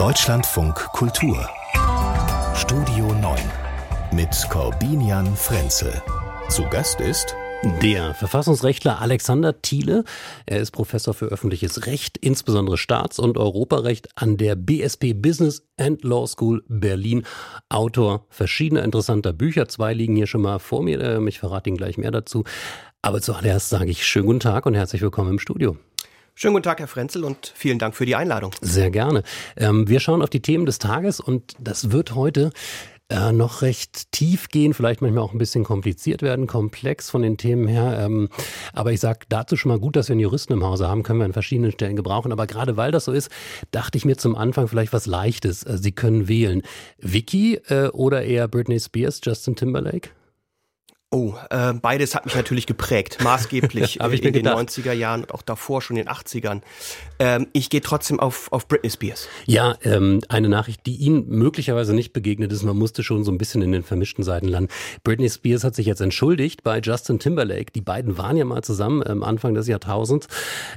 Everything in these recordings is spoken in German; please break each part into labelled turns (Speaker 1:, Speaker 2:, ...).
Speaker 1: Deutschlandfunk Kultur Studio 9 mit Corbinian Frenzel. Zu Gast ist
Speaker 2: der Verfassungsrechtler Alexander Thiele, er ist Professor für öffentliches Recht, insbesondere Staats- und Europarecht an der BSP Business and Law School Berlin, Autor verschiedener interessanter Bücher. Zwei liegen hier schon mal vor mir, ähm, ich verrate Ihnen gleich mehr dazu. Aber zuallererst sage ich schönen guten Tag und herzlich willkommen im Studio.
Speaker 3: Schönen guten Tag, Herr Frenzel, und vielen Dank für die Einladung.
Speaker 2: Sehr gerne. Ähm, wir schauen auf die Themen des Tages und das wird heute äh, noch recht tief gehen, vielleicht manchmal auch ein bisschen kompliziert werden, komplex von den Themen her. Ähm, aber ich sage dazu schon mal gut, dass wir einen Juristen im Hause haben, können wir an verschiedenen Stellen gebrauchen. Aber gerade weil das so ist, dachte ich mir zum Anfang vielleicht was Leichtes. Äh, Sie können wählen. Vicky äh, oder eher Britney Spears, Justin Timberlake?
Speaker 3: Oh, äh, beides hat mich natürlich geprägt, maßgeblich
Speaker 2: Hab ich
Speaker 3: in den 90er Jahren und auch davor schon in den 80ern. Ähm, ich gehe trotzdem auf, auf Britney Spears.
Speaker 2: Ja, ähm, eine Nachricht, die Ihnen möglicherweise nicht begegnet ist. Man musste schon so ein bisschen in den vermischten Seiten landen. Britney Spears hat sich jetzt entschuldigt bei Justin Timberlake. Die beiden waren ja mal zusammen am Anfang des Jahrtausends.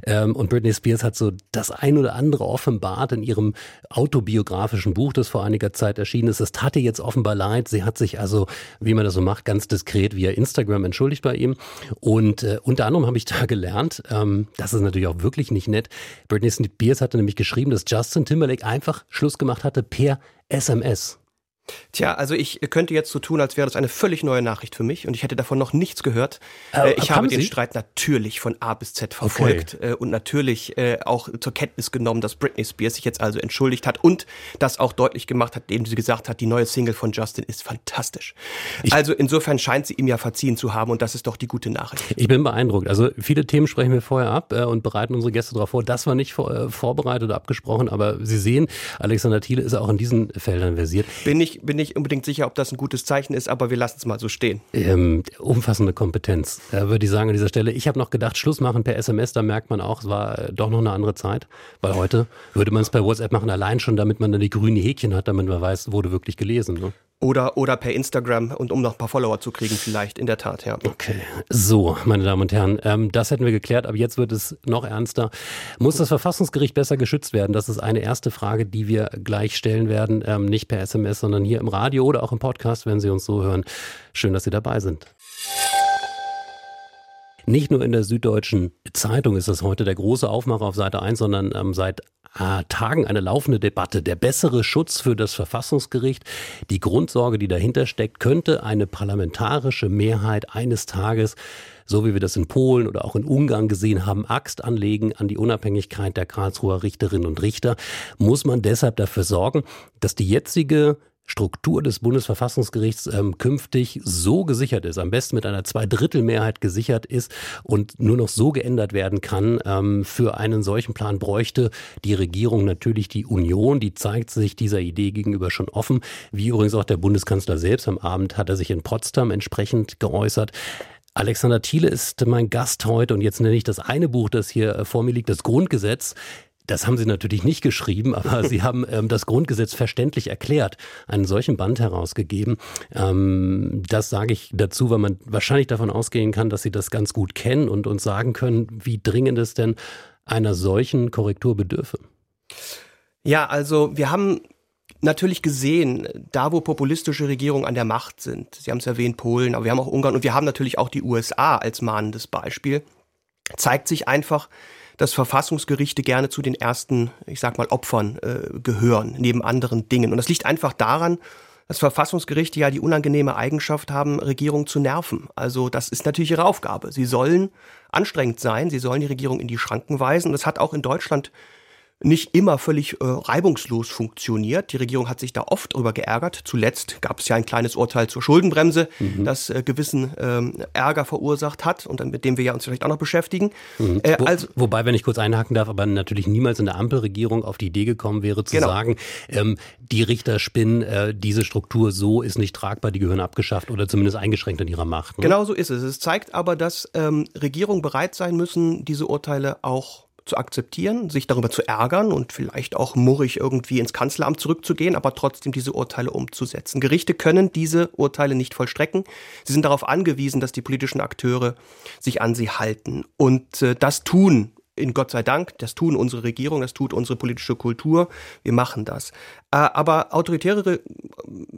Speaker 2: Ähm, und Britney Spears hat so das ein oder andere offenbart in ihrem autobiografischen Buch, das vor einiger Zeit erschienen ist. Es tat ihr jetzt offenbar leid. Sie hat sich also, wie man das so macht, ganz diskret via Instagram entschuldigt bei ihm. Und äh, unter anderem habe ich da gelernt, ähm, das ist natürlich auch wirklich nicht nett. Britney Spears hatte nämlich geschrieben, dass Justin Timberlake einfach Schluss gemacht hatte per SMS.
Speaker 3: Tja, also ich könnte jetzt so tun, als wäre das eine völlig neue Nachricht für mich und ich hätte davon noch nichts gehört.
Speaker 2: Äh,
Speaker 3: ich
Speaker 2: haben
Speaker 3: habe
Speaker 2: Sie?
Speaker 3: den Streit natürlich von A bis Z verfolgt äh, und natürlich äh, auch zur Kenntnis genommen, dass Britney Spears sich jetzt also entschuldigt hat und das auch deutlich gemacht hat, indem sie gesagt hat, die neue Single von Justin ist fantastisch. also insofern scheint sie ihm ja verziehen zu haben und das ist doch die gute Nachricht.
Speaker 2: Ich bin beeindruckt. Also viele Themen sprechen wir vorher ab äh, und bereiten unsere Gäste darauf vor. Das war nicht vor, äh, vorbereitet oder abgesprochen, aber Sie sehen, Alexander Thiele ist auch in diesen Feldern versiert.
Speaker 3: Bin ich, bin ich unbedingt sicher, ob das ein gutes Zeichen ist, aber wir lassen es mal so stehen.
Speaker 2: Ähm, umfassende Kompetenz, würde ich sagen an dieser Stelle. Ich habe noch gedacht, Schluss machen per SMS, da merkt man auch, es war äh, doch noch eine andere Zeit. Weil heute würde man es per WhatsApp machen, allein schon, damit man dann die grünen Häkchen hat, damit man weiß, wurde wirklich gelesen. Ne?
Speaker 3: Oder, oder per Instagram und um noch ein paar Follower zu kriegen, vielleicht, in der Tat, ja.
Speaker 2: Okay, so, meine Damen und Herren, ähm, das hätten wir geklärt, aber jetzt wird es noch ernster. Muss das Verfassungsgericht besser geschützt werden? Das ist eine erste Frage, die wir gleich stellen werden, ähm, nicht per SMS, sondern hier im Radio oder auch im Podcast, wenn Sie uns so hören. Schön, dass Sie dabei sind. Nicht nur in der Süddeutschen Zeitung ist das heute der große Aufmacher auf Seite 1, sondern ähm, seit äh, Tagen eine laufende Debatte. Der bessere Schutz für das Verfassungsgericht, die Grundsorge, die dahinter steckt, könnte eine parlamentarische Mehrheit eines Tages so wie wir das in Polen oder auch in Ungarn gesehen haben, Axt anlegen an die Unabhängigkeit der Karlsruher Richterinnen und Richter, muss man deshalb dafür sorgen, dass die jetzige Struktur des Bundesverfassungsgerichts ähm, künftig so gesichert ist, am besten mit einer Zweidrittelmehrheit gesichert ist und nur noch so geändert werden kann. Ähm, für einen solchen Plan bräuchte die Regierung natürlich die Union, die zeigt sich dieser Idee gegenüber schon offen, wie übrigens auch der Bundeskanzler selbst am Abend hat er sich in Potsdam entsprechend geäußert. Alexander Thiele ist mein Gast heute und jetzt nenne ich das eine Buch, das hier äh, vor mir liegt, das Grundgesetz. Das haben Sie natürlich nicht geschrieben, aber Sie haben ähm, das Grundgesetz verständlich erklärt, einen solchen Band herausgegeben. Ähm, das sage ich dazu, weil man wahrscheinlich davon ausgehen kann, dass Sie das ganz gut kennen und uns sagen können, wie dringend es denn einer solchen Korrektur bedürfe.
Speaker 3: Ja, also wir haben natürlich gesehen, da wo populistische Regierungen an der Macht sind, Sie haben es erwähnt, Polen, aber wir haben auch Ungarn und wir haben natürlich auch die USA als mahnendes Beispiel, zeigt sich einfach, dass Verfassungsgerichte gerne zu den ersten, ich sag mal, Opfern äh, gehören, neben anderen Dingen. Und das liegt einfach daran, dass Verfassungsgerichte ja die unangenehme Eigenschaft haben, Regierungen zu nerven. Also das ist natürlich ihre Aufgabe. Sie sollen anstrengend sein, sie sollen die Regierung in die Schranken weisen. Und das hat auch in Deutschland nicht immer völlig äh, reibungslos funktioniert. Die Regierung hat sich da oft drüber geärgert. Zuletzt gab es ja ein kleines Urteil zur Schuldenbremse, mhm. das äh, gewissen ähm, Ärger verursacht hat und dann, mit dem wir ja uns vielleicht auch noch beschäftigen.
Speaker 2: Mhm. Äh, Wo, also, wobei, wenn ich kurz einhaken darf, aber natürlich niemals in der Ampelregierung auf die Idee gekommen wäre zu genau. sagen, ähm, die Richter spinnen, äh, diese Struktur so ist nicht tragbar, die gehören abgeschafft oder zumindest eingeschränkt in ihrer Macht.
Speaker 3: Ne? Genau so ist es. Es zeigt aber, dass ähm, Regierungen bereit sein müssen, diese Urteile auch zu akzeptieren, sich darüber zu ärgern und vielleicht auch murrig irgendwie ins Kanzleramt zurückzugehen, aber trotzdem diese Urteile umzusetzen. Gerichte können diese Urteile nicht vollstrecken. Sie sind darauf angewiesen, dass die politischen Akteure sich an sie halten. Und äh, das tun in Gott sei Dank, das tun unsere Regierung, das tut unsere politische Kultur, wir machen das. Äh, aber autoritäre,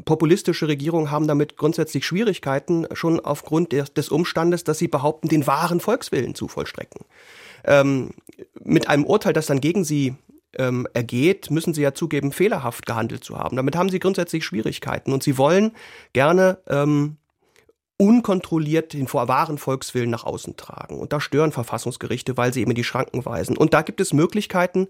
Speaker 3: populistische Regierungen haben damit grundsätzlich Schwierigkeiten, schon aufgrund des Umstandes, dass sie behaupten, den wahren Volkswillen zu vollstrecken. Ähm, mit einem Urteil, das dann gegen sie ähm, ergeht, müssen sie ja zugeben, fehlerhaft gehandelt zu haben. Damit haben sie grundsätzlich Schwierigkeiten und sie wollen gerne ähm, unkontrolliert den wahren Volkswillen nach außen tragen. Und da stören Verfassungsgerichte, weil sie eben in die Schranken weisen. Und da gibt es Möglichkeiten,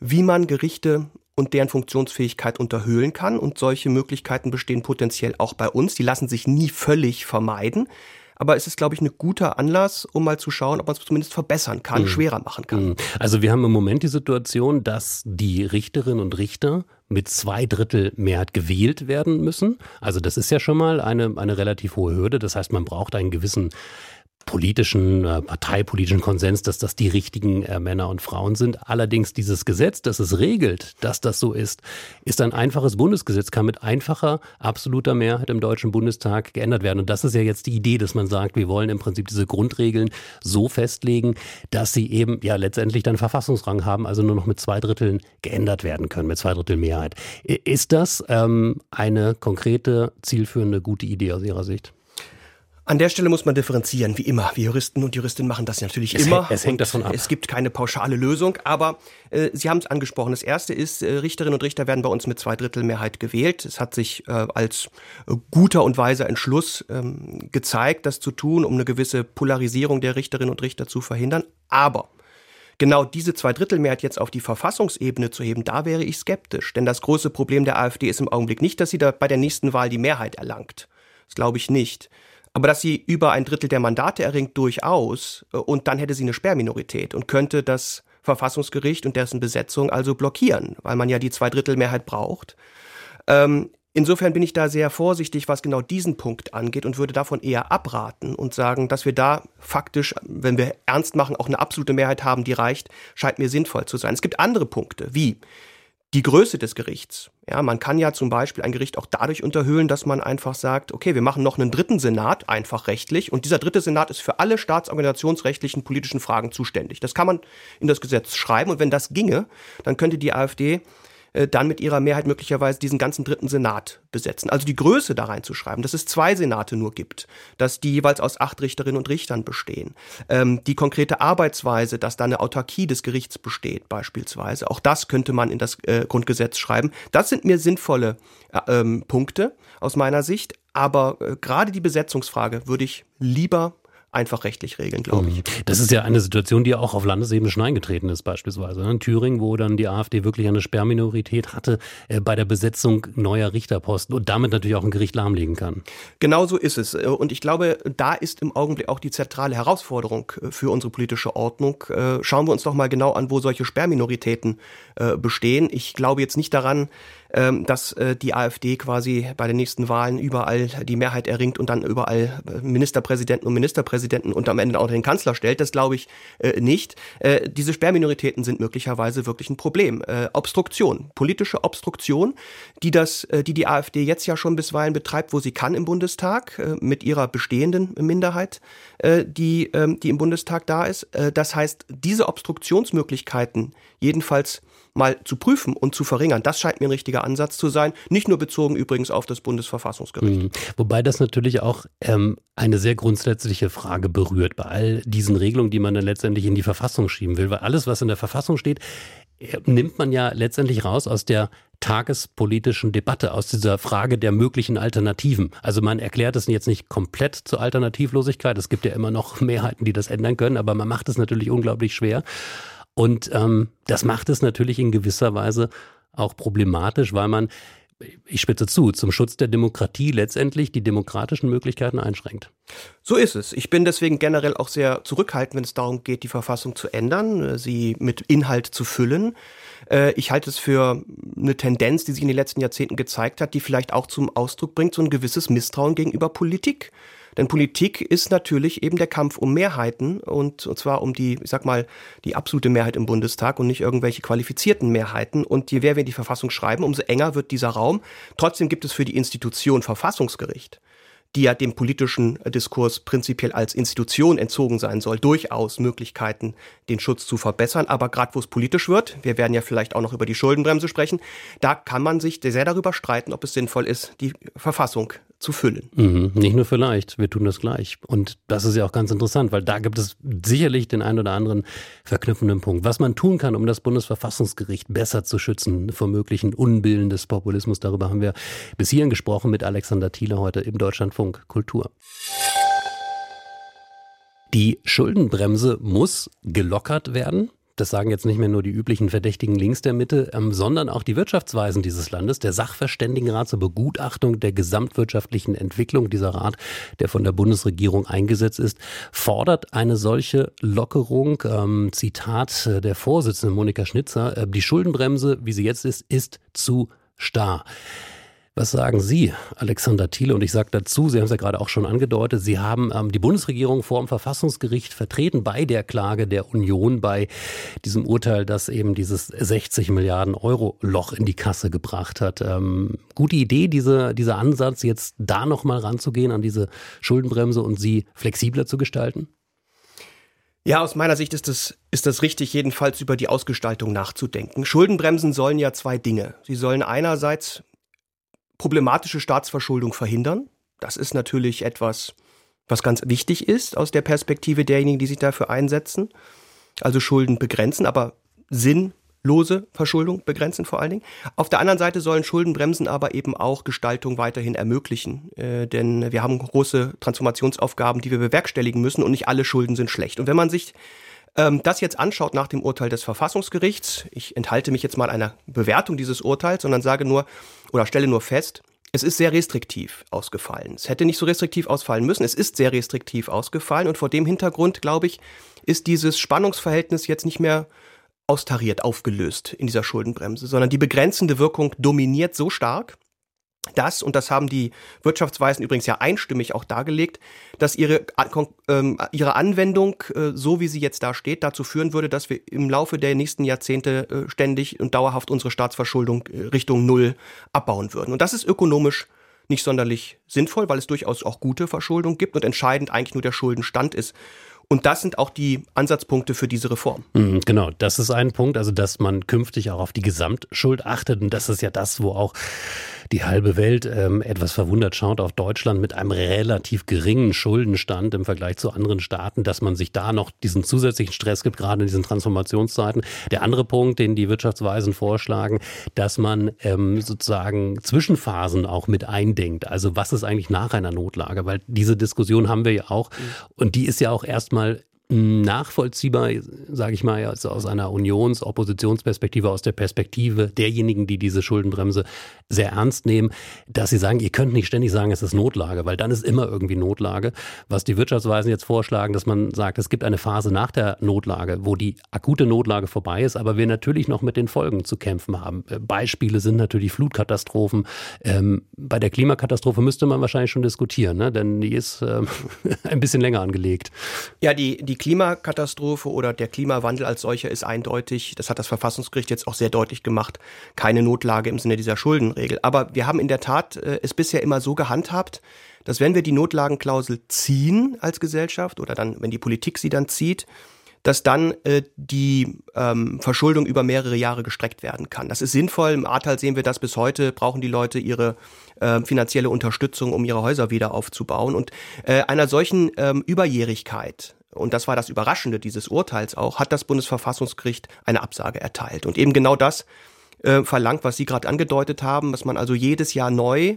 Speaker 3: wie man Gerichte und deren Funktionsfähigkeit unterhöhlen kann. Und solche Möglichkeiten bestehen potenziell auch bei uns. Die lassen sich nie völlig vermeiden. Aber es ist, glaube ich, ein guter Anlass, um mal zu schauen, ob man es zumindest verbessern kann, mhm. schwerer machen kann. Mhm.
Speaker 2: Also wir haben im Moment die Situation, dass die Richterinnen und Richter mit zwei Drittel Mehrheit gewählt werden müssen. Also das ist ja schon mal eine, eine relativ hohe Hürde. Das heißt, man braucht einen gewissen politischen, äh, parteipolitischen Konsens, dass das die richtigen äh, Männer und Frauen sind. Allerdings dieses Gesetz, das es regelt, dass das so ist, ist ein einfaches Bundesgesetz, kann mit einfacher, absoluter Mehrheit im Deutschen Bundestag geändert werden. Und das ist ja jetzt die Idee, dass man sagt, wir wollen im Prinzip diese Grundregeln so festlegen, dass sie eben ja letztendlich dann Verfassungsrang haben, also nur noch mit zwei Dritteln geändert werden können, mit zwei Drittel Mehrheit. Ist das ähm, eine konkrete, zielführende, gute Idee aus Ihrer Sicht?
Speaker 3: An der Stelle muss man differenzieren, wie immer. Wir Juristen und Juristinnen machen das natürlich
Speaker 2: es
Speaker 3: immer.
Speaker 2: Es hängt davon ab.
Speaker 3: Es gibt keine pauschale Lösung, aber äh, Sie haben es angesprochen. Das erste ist, äh, Richterinnen und Richter werden bei uns mit Zweidrittelmehrheit gewählt. Es hat sich äh, als äh, guter und weiser Entschluss ähm, gezeigt, das zu tun, um eine gewisse Polarisierung der Richterinnen und Richter zu verhindern. Aber genau diese Zweidrittelmehrheit jetzt auf die Verfassungsebene zu heben, da wäre ich skeptisch. Denn das große Problem der AfD ist im Augenblick nicht, dass sie da bei der nächsten Wahl die Mehrheit erlangt. Das glaube ich nicht. Aber dass sie über ein Drittel der Mandate erringt, durchaus. Äh, und dann hätte sie eine Sperrminorität und könnte das Verfassungsgericht und dessen Besetzung also blockieren, weil man ja die Zweidrittelmehrheit braucht. Ähm, insofern bin ich da sehr vorsichtig, was genau diesen Punkt angeht und würde davon eher abraten und sagen, dass wir da faktisch, wenn wir ernst machen, auch eine absolute Mehrheit haben, die reicht, scheint mir sinnvoll zu sein. Es gibt andere Punkte, wie die Größe des Gerichts. Ja, man kann ja zum Beispiel ein Gericht auch dadurch unterhöhlen, dass man einfach sagt, okay, wir machen noch einen dritten Senat, einfach rechtlich, und dieser dritte Senat ist für alle staatsorganisationsrechtlichen politischen Fragen zuständig. Das kann man in das Gesetz schreiben, und wenn das ginge, dann könnte die AfD äh, dann mit ihrer Mehrheit möglicherweise diesen ganzen dritten Senat besetzen. Also die Größe da reinzuschreiben, dass es zwei Senate nur gibt, dass die jeweils aus acht Richterinnen und Richtern bestehen. Ähm, die konkrete Arbeitsweise, dass da eine Autarkie des Gerichts besteht beispielsweise, auch das könnte man in das äh, Grundgesetz schreiben. Das sind mir sinnvolle äh, ähm, Punkte aus meiner Sicht. Aber äh, gerade die Besetzungsfrage würde ich lieber einfach rechtlich regeln, glaube ich. Mhm.
Speaker 2: Das ist ja eine Situation, die auch auf Landesebene schon eingetreten ist, beispielsweise. Ne? In Thüringen, wo dann die AfD wirklich eine Sperrminorität hatte äh, bei der Besetzung neuer Richterposten und damit natürlich auch ein Gericht lahmlegen kann.
Speaker 3: Genau so ist es. Äh, und ich glaube, da ist im Augenblick auch die zentrale Herausforderung äh, für unsere politische Ordnung. Schauen wir uns doch mal genau an, wo solche Sperrminoritäten bestehen. Ich glaube jetzt nicht daran, dass äh, die AfD quasi bei den nächsten Wahlen überall die Mehrheit erringt und dann überall äh, Ministerpräsidenten und Ministerpräsidenten und am Ende auch den Kanzler stellt. Das glaube ich äh, nicht. Diese Sperrminoritäten sind möglicherweise wirklich ein Problem. Obstruktion, politische Obstruktion, die das, die die AfD jetzt ja schon bisweilen betreibt, wo sie kann im Bundestag mit ihrer bestehenden Minderheit, die, äh, die im Bundestag da ist. Das heißt, diese Obstruktionsmöglichkeiten jedenfalls mal zu prüfen und zu verringern. Das scheint mir ein richtiger Ansatz zu sein. Nicht nur bezogen übrigens auf das Bundesverfassungsgericht. Mhm.
Speaker 2: Wobei das natürlich auch ähm, eine sehr grundsätzliche Frage berührt bei all diesen Regelungen, die man dann letztendlich in die Verfassung schieben will. Weil alles, was in der Verfassung steht, äh, nimmt man ja letztendlich raus aus der tagespolitischen Debatte, aus dieser Frage der möglichen Alternativen. Also man erklärt es jetzt nicht komplett zur Alternativlosigkeit. Es gibt ja immer noch Mehrheiten, die das ändern können, aber man macht es natürlich unglaublich schwer. Und ähm, das macht es natürlich in gewisser Weise auch problematisch, weil man, ich spitze zu, zum Schutz der Demokratie letztendlich die demokratischen Möglichkeiten einschränkt.
Speaker 3: So ist es. Ich bin deswegen generell auch sehr zurückhaltend, wenn es darum geht, die Verfassung zu ändern, sie mit Inhalt zu füllen. Äh, ich halte es für eine Tendenz, die sich in den letzten Jahrzehnten gezeigt hat, die vielleicht auch zum Ausdruck bringt, so ein gewisses Misstrauen gegenüber Politik. Denn Politik ist natürlich eben der Kampf um Mehrheiten und, und zwar um die, ich sag mal, die absolute Mehrheit im Bundestag und nicht irgendwelche qualifizierten Mehrheiten. Und je mehr wir die Verfassung schreiben, umso enger wird dieser Raum. Trotzdem gibt es für die Institution Verfassungsgericht die ja dem politischen Diskurs prinzipiell als Institution entzogen sein soll, durchaus Möglichkeiten, den Schutz zu verbessern. Aber gerade wo es politisch wird, wir werden ja vielleicht auch noch über die Schuldenbremse sprechen, da kann man sich sehr darüber streiten, ob es sinnvoll ist, die Verfassung zu füllen.
Speaker 2: Mhm, nicht nur vielleicht, wir tun das gleich. Und das ist ja auch ganz interessant, weil da gibt es sicherlich den einen oder anderen verknüpfenden Punkt. Was man tun kann, um das Bundesverfassungsgericht besser zu schützen vor möglichen Unbillen des Populismus, darüber haben wir bis hierhin gesprochen mit Alexander Thiele heute im Deutschlandfunk Kultur. Die Schuldenbremse muss gelockert werden. Das sagen jetzt nicht mehr nur die üblichen Verdächtigen links der Mitte, ähm, sondern auch die Wirtschaftsweisen dieses Landes. Der Sachverständigenrat zur Begutachtung der gesamtwirtschaftlichen Entwicklung, dieser Rat, der von der Bundesregierung eingesetzt ist, fordert eine solche Lockerung. Ähm, Zitat der Vorsitzenden Monika Schnitzer, äh, die Schuldenbremse, wie sie jetzt ist, ist zu starr. Was sagen Sie, Alexander Thiele? Und ich sage dazu, Sie haben es ja gerade auch schon angedeutet, Sie haben ähm, die Bundesregierung vor dem Verfassungsgericht vertreten bei der Klage der Union, bei diesem Urteil, das eben dieses 60 Milliarden Euro Loch in die Kasse gebracht hat. Ähm, gute Idee, diese, dieser Ansatz, jetzt da nochmal ranzugehen an diese Schuldenbremse und sie flexibler zu gestalten?
Speaker 3: Ja, aus meiner Sicht ist es ist das richtig, jedenfalls über die Ausgestaltung nachzudenken. Schuldenbremsen sollen ja zwei Dinge. Sie sollen einerseits problematische Staatsverschuldung verhindern. Das ist natürlich etwas, was ganz wichtig ist aus der Perspektive derjenigen, die sich dafür einsetzen. Also Schulden begrenzen, aber sinnlose Verschuldung begrenzen vor allen Dingen. Auf der anderen Seite sollen Schuldenbremsen aber eben auch Gestaltung weiterhin ermöglichen. Äh, denn wir haben große Transformationsaufgaben, die wir bewerkstelligen müssen und nicht alle Schulden sind schlecht. Und wenn man sich ähm, das jetzt anschaut nach dem Urteil des Verfassungsgerichts, ich enthalte mich jetzt mal einer Bewertung dieses Urteils, sondern sage nur oder stelle nur fest, es ist sehr restriktiv ausgefallen. Es hätte nicht so restriktiv ausfallen müssen. Es ist sehr restriktiv ausgefallen. Und vor dem Hintergrund, glaube ich, ist dieses Spannungsverhältnis jetzt nicht mehr austariert, aufgelöst in dieser Schuldenbremse, sondern die begrenzende Wirkung dominiert so stark, dass, und das haben die Wirtschaftsweisen übrigens ja einstimmig auch dargelegt, dass ihre, ähm, ihre Anwendung, äh, so wie sie jetzt da steht, dazu führen würde, dass wir im Laufe der nächsten Jahrzehnte äh, ständig und dauerhaft unsere Staatsverschuldung äh, Richtung Null abbauen würden. Und das ist ökonomisch nicht sonderlich sinnvoll, weil es durchaus auch gute Verschuldung gibt und entscheidend eigentlich nur der Schuldenstand ist. Und das sind auch die Ansatzpunkte für diese Reform.
Speaker 2: Mhm, genau, das ist ein Punkt, also dass man künftig auch auf die Gesamtschuld achtet. Und das ist ja das, wo auch die halbe Welt ähm, etwas verwundert schaut auf Deutschland mit einem relativ geringen Schuldenstand im Vergleich zu anderen Staaten, dass man sich da noch diesen zusätzlichen Stress gibt, gerade in diesen Transformationszeiten. Der andere Punkt, den die Wirtschaftsweisen vorschlagen, dass man ähm, sozusagen Zwischenphasen auch mit eindenkt. Also was ist eigentlich nach einer Notlage? Weil diese Diskussion haben wir ja auch mhm. und die ist ja auch erstmal nachvollziehbar, sage ich mal, also aus einer Unions-, Oppositionsperspektive, aus der Perspektive derjenigen, die diese Schuldenbremse sehr ernst nehmen, dass sie sagen, ihr könnt nicht ständig sagen, es ist Notlage, weil dann ist immer irgendwie Notlage. Was die Wirtschaftsweisen jetzt vorschlagen, dass man sagt, es gibt eine Phase nach der Notlage, wo die akute Notlage vorbei ist, aber wir natürlich noch mit den Folgen zu kämpfen haben. Äh, Beispiele sind natürlich Flutkatastrophen. Ähm, bei der Klimakatastrophe müsste man wahrscheinlich schon diskutieren, ne? denn die ist ähm, ein bisschen länger angelegt.
Speaker 3: Ja, die, die die Klimakatastrophe oder der Klimawandel als solcher ist eindeutig, das hat das Verfassungsgericht jetzt auch sehr deutlich gemacht, keine Notlage im Sinne dieser Schuldenregel. Aber wir haben in der Tat äh, es bisher immer so gehandhabt, dass wenn wir die Notlagenklausel ziehen als Gesellschaft oder dann, wenn die Politik sie dann zieht, dass dann äh, die ähm, Verschuldung über mehrere Jahre gestreckt werden kann. Das ist sinnvoll. Im Ahrtal sehen wir das bis heute, brauchen die Leute ihre äh, finanzielle Unterstützung, um ihre Häuser wieder aufzubauen. Und äh, einer solchen ähm, Überjährigkeit und das war das Überraschende dieses Urteils auch, hat das Bundesverfassungsgericht eine Absage erteilt. Und eben genau das äh, verlangt, was Sie gerade angedeutet haben, dass man also jedes Jahr neu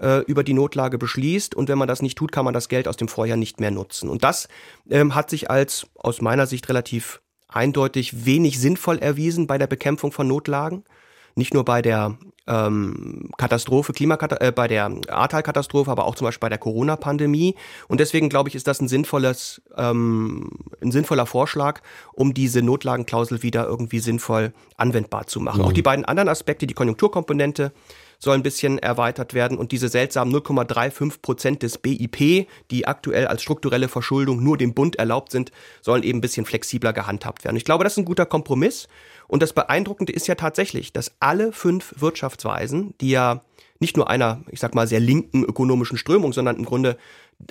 Speaker 3: äh, über die Notlage beschließt und wenn man das nicht tut, kann man das Geld aus dem Vorjahr nicht mehr nutzen. Und das ähm, hat sich als aus meiner Sicht relativ eindeutig wenig sinnvoll erwiesen bei der Bekämpfung von Notlagen nicht nur bei der ähm, Katastrophe, Klimakatastrophe, äh, bei der Ahrtal-Katastrophe, aber auch zum Beispiel bei der Corona-Pandemie. Und deswegen glaube ich, ist das ein sinnvolles, ähm, ein sinnvoller Vorschlag, um diese Notlagenklausel wieder irgendwie sinnvoll anwendbar zu machen. Mhm. Auch die beiden anderen Aspekte, die Konjunkturkomponente, soll ein bisschen erweitert werden und diese seltsamen 0,35 Prozent des BIP, die aktuell als strukturelle Verschuldung nur dem Bund erlaubt sind, sollen eben ein bisschen flexibler gehandhabt werden. Ich glaube, das ist ein guter Kompromiss und das Beeindruckende ist ja tatsächlich, dass alle fünf Wirtschaftsweisen, die ja nicht nur einer, ich sag mal, sehr linken ökonomischen Strömung, sondern im Grunde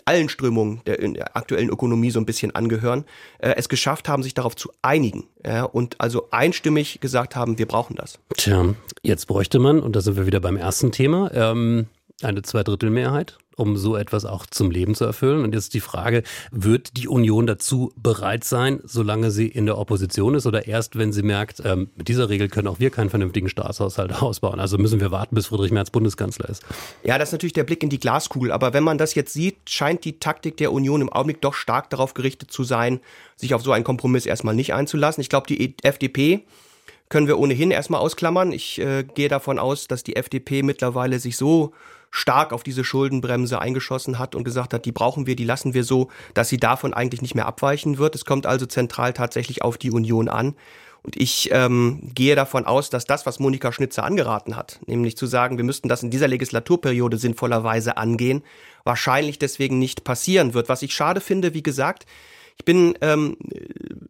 Speaker 3: allen Strömungen der, der aktuellen Ökonomie so ein bisschen angehören, äh, es geschafft haben, sich darauf zu einigen ja, und also einstimmig gesagt haben, wir brauchen das.
Speaker 2: Tja, jetzt bräuchte man, und da sind wir wieder beim ersten Thema, ähm, eine Zweidrittelmehrheit um so etwas auch zum Leben zu erfüllen. Und jetzt die Frage, wird die Union dazu bereit sein, solange sie in der Opposition ist oder erst, wenn sie merkt, ähm, mit dieser Regel können auch wir keinen vernünftigen Staatshaushalt ausbauen. Also müssen wir warten, bis Friedrich Merz Bundeskanzler ist.
Speaker 3: Ja, das ist natürlich der Blick in die Glaskugel. Aber wenn man das jetzt sieht, scheint die Taktik der Union im Augenblick doch stark darauf gerichtet zu sein, sich auf so einen Kompromiss erstmal nicht einzulassen. Ich glaube, die FDP können wir ohnehin erstmal ausklammern. Ich äh, gehe davon aus, dass die FDP mittlerweile sich so stark auf diese Schuldenbremse eingeschossen hat und gesagt hat, die brauchen wir, die lassen wir so, dass sie davon eigentlich nicht mehr abweichen wird. Es kommt also zentral tatsächlich auf die Union an. Und ich ähm, gehe davon aus, dass das, was Monika Schnitzer angeraten hat, nämlich zu sagen, wir müssten das in dieser Legislaturperiode sinnvollerweise angehen, wahrscheinlich deswegen nicht passieren wird. Was ich schade finde, wie gesagt, ich bin ähm,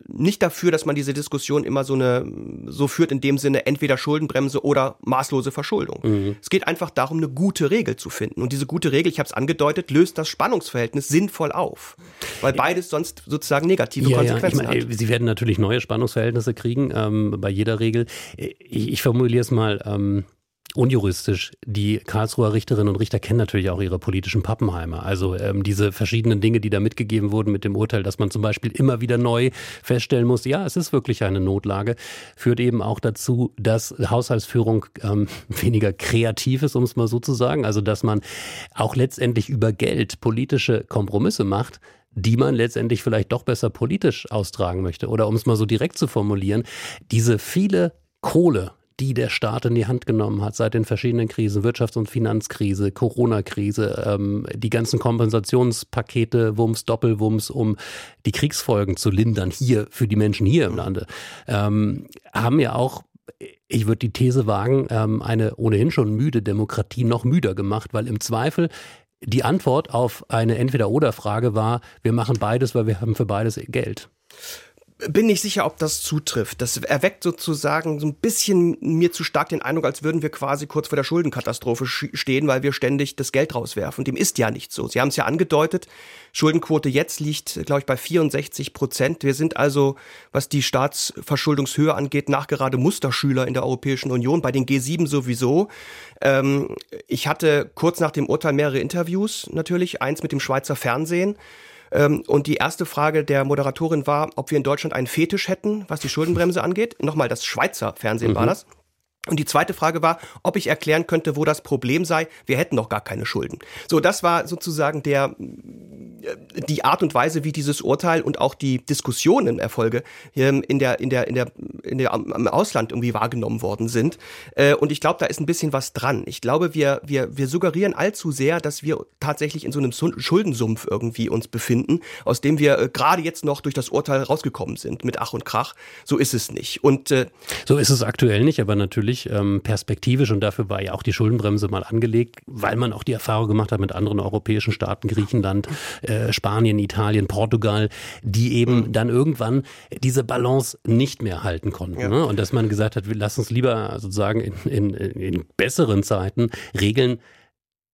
Speaker 3: nicht dafür, dass man diese Diskussion immer so eine so führt in dem Sinne entweder Schuldenbremse oder maßlose Verschuldung. Mhm. Es geht einfach darum, eine gute Regel zu finden. Und diese gute Regel, ich habe es angedeutet, löst das Spannungsverhältnis sinnvoll auf, weil beides sonst sozusagen negative ja, Konsequenzen ja. Ich
Speaker 2: meine, hat. Sie werden natürlich neue Spannungsverhältnisse kriegen ähm, bei jeder Regel. Ich, ich formuliere es mal. Ähm unjuristisch. Die Karlsruher Richterinnen und Richter kennen natürlich auch ihre politischen Pappenheimer. Also ähm, diese verschiedenen Dinge, die da mitgegeben wurden mit dem Urteil, dass man zum Beispiel immer wieder neu feststellen muss, ja, es ist wirklich eine Notlage, führt eben auch dazu, dass Haushaltsführung ähm, weniger kreativ ist, um es mal so zu sagen. Also dass man auch letztendlich über Geld politische Kompromisse macht, die man letztendlich vielleicht doch besser politisch austragen möchte. Oder um es mal so direkt zu formulieren, diese viele Kohle, die der Staat in die Hand genommen hat seit den verschiedenen Krisen, Wirtschafts- und Finanzkrise, Corona-Krise, ähm, die ganzen Kompensationspakete, Wumms, Doppelwumms, um die Kriegsfolgen zu lindern, hier für die Menschen hier im Lande, ähm, haben ja auch ich würde die These wagen, ähm, eine ohnehin schon müde Demokratie noch müder gemacht, weil im Zweifel die Antwort auf eine Entweder-Oder-Frage war, wir machen beides, weil wir haben für beides Geld
Speaker 3: bin nicht sicher, ob das zutrifft. Das erweckt sozusagen so ein bisschen mir zu stark den Eindruck, als würden wir quasi kurz vor der Schuldenkatastrophe stehen, weil wir ständig das Geld rauswerfen. Dem ist ja nicht so. Sie haben es ja angedeutet. Schuldenquote jetzt liegt, glaube ich, bei 64 Prozent. Wir sind also, was die Staatsverschuldungshöhe angeht, nachgerade Musterschüler in der Europäischen Union, bei den G7 sowieso. Ähm, ich hatte kurz nach dem Urteil mehrere Interviews natürlich, eins mit dem Schweizer Fernsehen. Ähm, und die erste Frage der Moderatorin war, ob wir in Deutschland einen Fetisch hätten, was die Schuldenbremse angeht. Nochmal, das Schweizer Fernsehen mhm. war das. Und die zweite Frage war, ob ich erklären könnte, wo das Problem sei. Wir hätten noch gar keine Schulden. So, das war sozusagen der, äh, die Art und Weise, wie dieses Urteil und auch die Diskussionen Erfolge ähm, in der, in der, in der, in der, im Ausland irgendwie wahrgenommen worden sind. Äh, und ich glaube, da ist ein bisschen was dran. Ich glaube, wir, wir, wir suggerieren allzu sehr, dass wir tatsächlich in so einem Schuldensumpf irgendwie uns befinden, aus dem wir äh, gerade jetzt noch durch das Urteil rausgekommen sind mit Ach und Krach. So ist es nicht. Und,
Speaker 2: so ist es aktuell nicht, aber natürlich natürlich ähm, perspektivisch und dafür war ja auch die Schuldenbremse mal angelegt, weil man auch die Erfahrung gemacht hat mit anderen europäischen Staaten, Griechenland, äh, Spanien, Italien, Portugal, die eben mhm. dann irgendwann diese Balance nicht mehr halten konnten. Ja. Ne? Und dass man gesagt hat, wir lassen uns lieber sozusagen in, in, in besseren Zeiten Regeln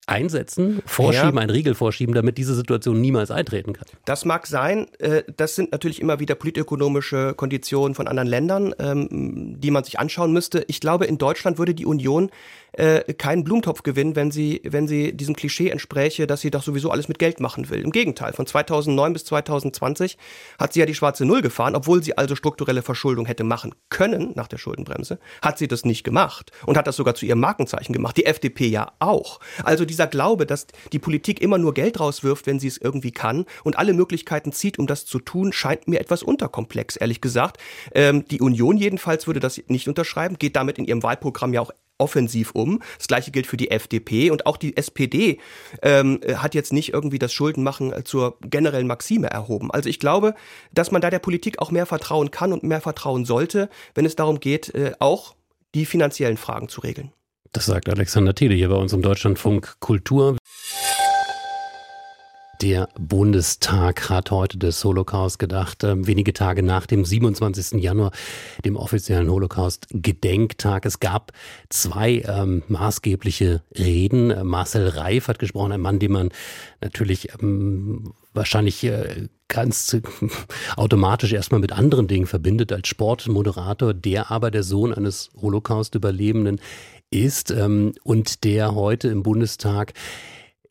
Speaker 2: einsetzen, vorschieben, ja. einen Riegel vorschieben, damit diese Situation niemals eintreten kann.
Speaker 3: Das mag sein. Äh, das sind natürlich immer wieder politökonomische Konditionen von anderen Ländern, ähm, die man sich anschauen müsste. Ich glaube, in Deutschland würde die Union äh, keinen Blumentopf gewinnen, wenn sie, wenn sie diesem Klischee entspräche, dass sie doch sowieso alles mit Geld machen will. Im Gegenteil, von 2009 bis 2020 hat sie ja die schwarze Null gefahren, obwohl sie also strukturelle Verschuldung hätte machen können nach der Schuldenbremse, hat sie das nicht gemacht und hat das sogar zu ihrem Markenzeichen gemacht. Die FDP ja auch. Also dieser Glaube, dass die Politik immer nur Geld rauswirft, wenn sie es irgendwie kann und alle Möglichkeiten zieht, um das zu tun, scheint mir etwas unterkomplex, ehrlich gesagt. Ähm, die Union jedenfalls würde das nicht unterschreiben, geht damit in ihrem Wahlprogramm ja auch offensiv um. Das gleiche gilt für die FDP und auch die SPD ähm, hat jetzt nicht irgendwie das Schuldenmachen zur generellen Maxime erhoben. Also ich glaube, dass man da der Politik auch mehr vertrauen kann und mehr vertrauen sollte, wenn es darum geht, äh, auch die finanziellen Fragen zu regeln.
Speaker 2: Das sagt Alexander Thiele hier bei uns im Deutschlandfunk Kultur. Der Bundestag hat heute des Holocaust gedacht, äh, wenige Tage nach dem 27. Januar, dem offiziellen Holocaust-Gedenktag. Es gab zwei ähm, maßgebliche Reden. Äh, Marcel Reif hat gesprochen, ein Mann, den man natürlich ähm, wahrscheinlich äh, ganz automatisch erstmal mit anderen Dingen verbindet als Sportmoderator, der aber der Sohn eines Holocaust-Überlebenden ist ähm, und der heute im Bundestag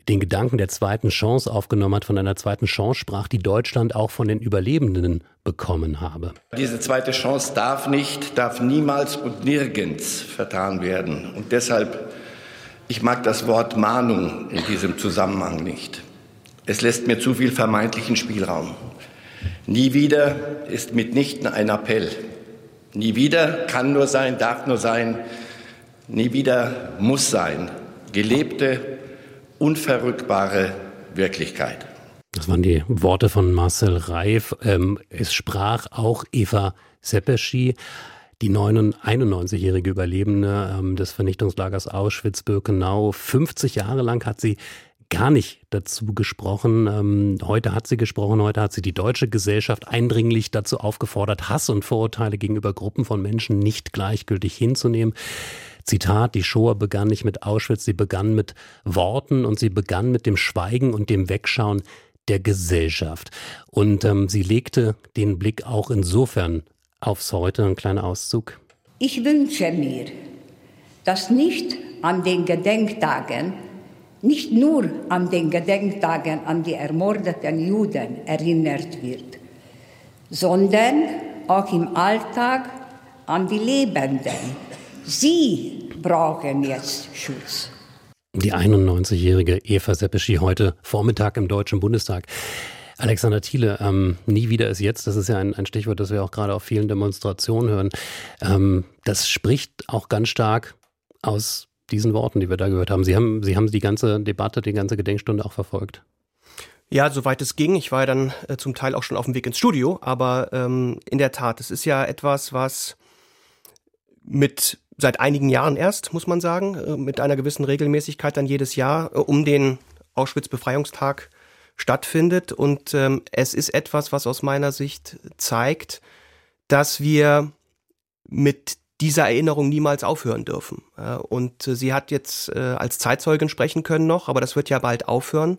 Speaker 2: den Gedanken der zweiten Chance aufgenommen hat, von einer zweiten Chance sprach, die Deutschland auch von den Überlebenden bekommen habe.
Speaker 4: Diese zweite Chance darf nicht, darf niemals und nirgends vertan werden. Und deshalb, ich mag das Wort Mahnung in diesem Zusammenhang nicht. Es lässt mir zu viel vermeintlichen Spielraum. Nie wieder ist mitnichten ein Appell. Nie wieder kann nur sein, darf nur sein. Nie wieder muss sein. Gelebte unverrückbare Wirklichkeit.
Speaker 2: Das waren die Worte von Marcel Reif. Ähm, es sprach auch Eva Seppeschi, die 91-jährige Überlebende ähm, des Vernichtungslagers Auschwitz-Birkenau. 50 Jahre lang hat sie gar nicht dazu gesprochen. Ähm, heute hat sie gesprochen, heute hat sie die deutsche Gesellschaft eindringlich dazu aufgefordert, Hass und Vorurteile gegenüber Gruppen von Menschen nicht gleichgültig hinzunehmen. Zitat, die Shoah begann nicht mit Auschwitz, sie begann mit Worten und sie begann mit dem Schweigen und dem Wegschauen der Gesellschaft. Und ähm, sie legte den Blick auch insofern aufs Heute. Ein kleiner Auszug.
Speaker 5: Ich wünsche mir, dass nicht an den Gedenktagen, nicht nur an den Gedenktagen an die ermordeten Juden erinnert wird, sondern auch im Alltag an die Lebenden, Sie brauchen jetzt Schutz.
Speaker 2: Die 91-jährige Eva Seppeschi heute Vormittag im Deutschen Bundestag. Alexander Thiele, ähm, nie wieder ist jetzt, das ist ja ein, ein, Stichwort, das wir auch gerade auf vielen Demonstrationen hören. Ähm, das spricht auch ganz stark aus diesen Worten, die wir da gehört haben. Sie haben, Sie haben die ganze Debatte, die ganze Gedenkstunde auch verfolgt.
Speaker 3: Ja, soweit es ging. Ich war ja dann äh, zum Teil auch schon auf dem Weg ins Studio, aber ähm, in der Tat, es ist ja etwas, was mit seit einigen Jahren erst, muss man sagen, äh, mit einer gewissen Regelmäßigkeit dann jedes Jahr äh, um den Auschwitz-Befreiungstag stattfindet. Und ähm, es ist etwas, was aus meiner Sicht zeigt, dass wir mit dieser Erinnerung niemals aufhören dürfen. Und äh, sie hat jetzt als Zeitzeugin sprechen können noch, aber das wird ja bald aufhören.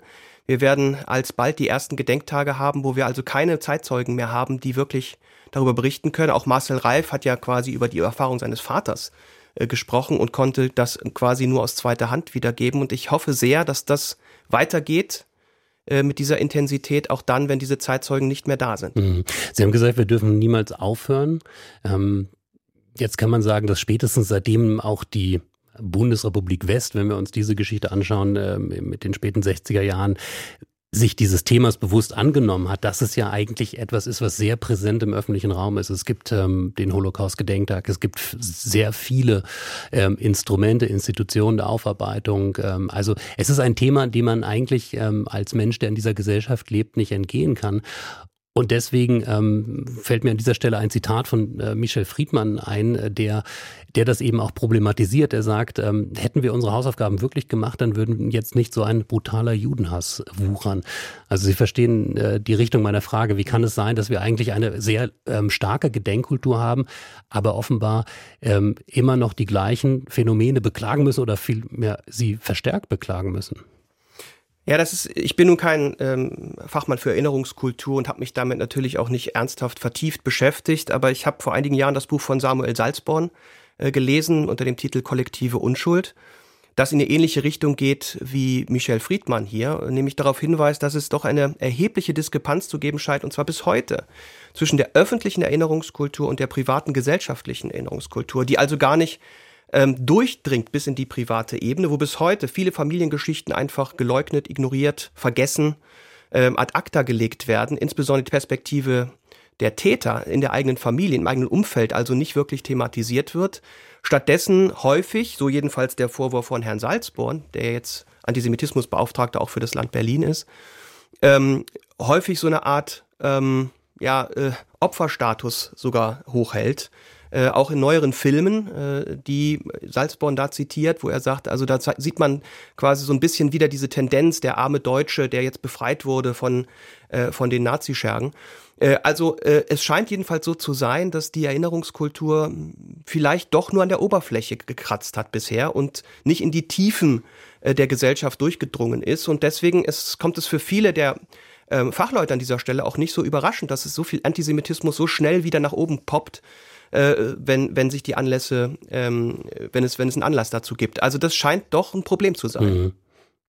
Speaker 3: Wir werden alsbald die ersten Gedenktage haben, wo wir also keine Zeitzeugen mehr haben, die wirklich darüber berichten können. Auch Marcel Reif hat ja quasi über die Erfahrung seines Vaters äh, gesprochen und konnte das quasi nur aus zweiter Hand wiedergeben. Und ich hoffe sehr, dass das weitergeht äh, mit dieser Intensität, auch dann, wenn diese Zeitzeugen nicht mehr da sind.
Speaker 2: Mhm. Sie haben gesagt, wir dürfen niemals aufhören. Ähm, jetzt kann man sagen, dass spätestens seitdem auch die Bundesrepublik West, wenn wir uns diese Geschichte anschauen, äh, mit den späten 60er Jahren, sich dieses Themas bewusst angenommen hat, dass es ja eigentlich etwas ist, was sehr präsent im öffentlichen Raum ist. Es gibt ähm, den Holocaust-Gedenktag, es gibt sehr viele ähm, Instrumente, Institutionen der Aufarbeitung. Ähm, also es ist ein Thema, dem man eigentlich ähm, als Mensch, der in dieser Gesellschaft lebt, nicht entgehen kann. Und deswegen ähm, fällt mir an dieser Stelle ein Zitat von äh, Michel Friedmann ein, äh, der, der das eben auch problematisiert. Er sagt, ähm, hätten wir unsere Hausaufgaben wirklich gemacht, dann würden jetzt nicht so ein brutaler Judenhass wuchern. Also Sie verstehen äh, die Richtung meiner Frage. Wie kann es sein, dass wir eigentlich eine sehr ähm, starke Gedenkkultur haben, aber offenbar ähm, immer noch die gleichen Phänomene beklagen müssen oder vielmehr sie verstärkt beklagen müssen?
Speaker 3: Ja, das ist, ich bin nun kein ähm, Fachmann für Erinnerungskultur und habe mich damit natürlich auch nicht ernsthaft vertieft beschäftigt, aber ich habe vor einigen Jahren das Buch von Samuel Salzborn äh, gelesen unter dem Titel Kollektive Unschuld, das in eine ähnliche Richtung geht wie Michel Friedmann hier, nämlich darauf hinweist, dass es doch eine erhebliche Diskrepanz zu geben scheint, und zwar bis heute, zwischen der öffentlichen Erinnerungskultur und der privaten gesellschaftlichen Erinnerungskultur, die also gar nicht ähm, durchdringt bis in die private Ebene, wo bis heute viele Familiengeschichten einfach geleugnet, ignoriert, vergessen, ähm, ad acta gelegt werden, insbesondere die Perspektive der Täter in der eigenen Familie, im eigenen Umfeld also nicht wirklich thematisiert wird. Stattdessen häufig, so jedenfalls der Vorwurf von Herrn Salzborn, der jetzt Antisemitismusbeauftragter auch für das Land Berlin ist, ähm, häufig so eine Art ähm, ja, äh, Opferstatus sogar hochhält äh, auch in neueren Filmen, äh, die Salzborn da zitiert, wo er sagt, also da sieht man quasi so ein bisschen wieder diese Tendenz, der arme Deutsche, der jetzt befreit wurde von, äh, von den Nazischergen. Äh, also äh, es scheint jedenfalls so zu sein, dass die Erinnerungskultur vielleicht doch nur an der Oberfläche gekratzt hat bisher und nicht in die Tiefen äh, der Gesellschaft durchgedrungen ist. Und deswegen ist, kommt es für viele der ähm, Fachleute an dieser Stelle auch nicht so überraschend, dass es so viel Antisemitismus so schnell wieder nach oben poppt, äh, wenn, wenn sich die Anlässe, ähm, wenn, es, wenn es einen Anlass dazu gibt. Also das scheint doch ein Problem zu sein. Mhm.